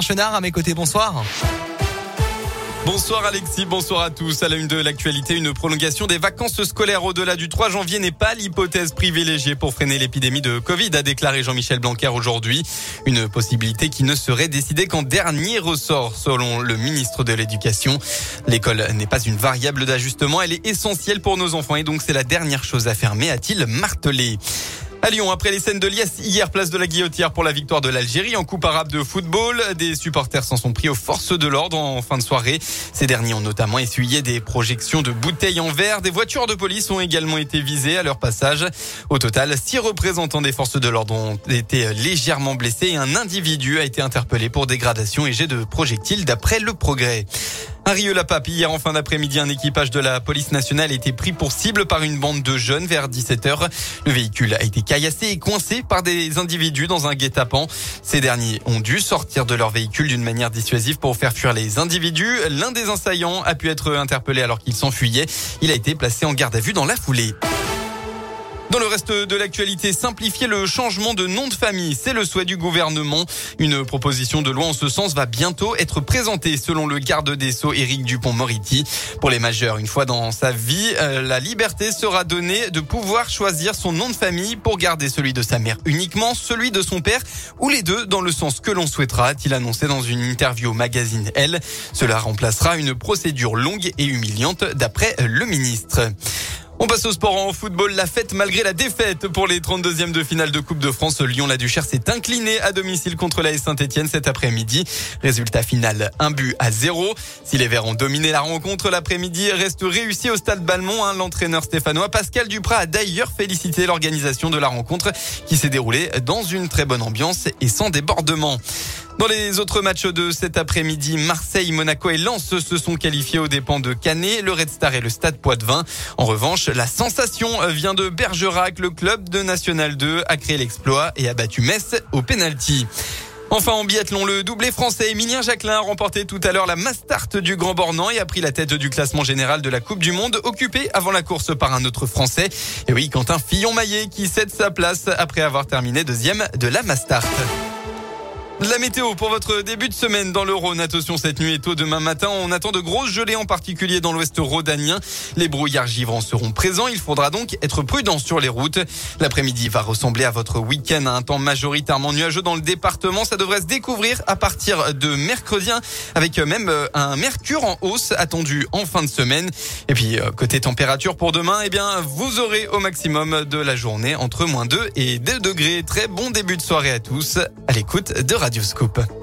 Chenard à mes côtés, bonsoir. Bonsoir Alexis, bonsoir à tous. À la une de l'actualité, une prolongation des vacances scolaires au-delà du 3 janvier n'est pas l'hypothèse privilégiée pour freiner l'épidémie de Covid, a déclaré Jean-Michel Blanquer aujourd'hui. Une possibilité qui ne serait décidée qu'en dernier ressort, selon le ministre de l'Éducation. L'école n'est pas une variable d'ajustement, elle est essentielle pour nos enfants et donc c'est la dernière chose à fermer, a-t-il martelé. À Lyon, après les scènes de liesse hier, place de la Guillotière pour la victoire de l'Algérie en Coupe arabe de football, des supporters s'en sont pris aux forces de l'ordre en fin de soirée. Ces derniers ont notamment essuyé des projections de bouteilles en verre. Des voitures de police ont également été visées à leur passage. Au total, six représentants des forces de l'ordre ont été légèrement blessés et un individu a été interpellé pour dégradation et jet de projectiles d'après le progrès. À Rieux-la-Pape, hier en fin d'après-midi, un équipage de la police nationale a été pris pour cible par une bande de jeunes vers 17h. Le véhicule a été caillassé et coincé par des individus dans un guet-apens. Ces derniers ont dû sortir de leur véhicule d'une manière dissuasive pour faire fuir les individus. L'un des assaillants a pu être interpellé alors qu'il s'enfuyait. Il a été placé en garde à vue dans la foulée. Le reste de l'actualité, simplifier le changement de nom de famille, c'est le souhait du gouvernement. Une proposition de loi en ce sens va bientôt être présentée selon le garde des Sceaux Éric Dupont-Moretti. Pour les majeurs, une fois dans sa vie, euh, la liberté sera donnée de pouvoir choisir son nom de famille pour garder celui de sa mère uniquement, celui de son père ou les deux dans le sens que l'on souhaitera, a-t-il annoncé dans une interview au magazine Elle. Cela remplacera une procédure longue et humiliante d'après le ministre. On passe au sport en football. La fête malgré la défaite pour les 32e de finale de Coupe de France. Lyon-la-Duchère s'est incliné à domicile contre la Saint-Etienne cet après-midi. Résultat final, un but à zéro. Si les Verts ont dominé la rencontre l'après-midi, reste réussi au stade Balmont. Hein. L'entraîneur stéphanois Pascal Duprat a d'ailleurs félicité l'organisation de la rencontre qui s'est déroulée dans une très bonne ambiance et sans débordement. Dans les autres matchs de cet après-midi, Marseille, Monaco et Lens se sont qualifiés aux dépens de Canet, le Red Star et le Stade Poitvin. En revanche, la sensation vient de Bergerac. Le club de National 2 a créé l'exploit et a battu Metz au penalty. Enfin, en biathlon, le doublé français Emilien Jacquelin a remporté tout à l'heure la Mastart du Grand Bornand et a pris la tête du classement général de la Coupe du Monde, occupé avant la course par un autre français. Et oui, Quentin Fillon-Maillet qui cède sa place après avoir terminé deuxième de la Mastart. La météo pour votre début de semaine dans le Rhône. Attention, cette nuit et tôt demain matin, on attend de grosses gelées en particulier dans l'ouest rhodanien. Les brouillards givrants seront présents. Il faudra donc être prudent sur les routes. L'après-midi va ressembler à votre week-end à un temps majoritairement nuageux dans le département. Ça devrait se découvrir à partir de mercredi avec même euh, un mercure en hausse attendu en fin de semaine. Et puis, euh, côté température pour demain, eh bien, vous aurez au maximum de la journée entre moins 2 et 2 degrés. Très bon début de soirée à tous à l'écoute de Radio. Radio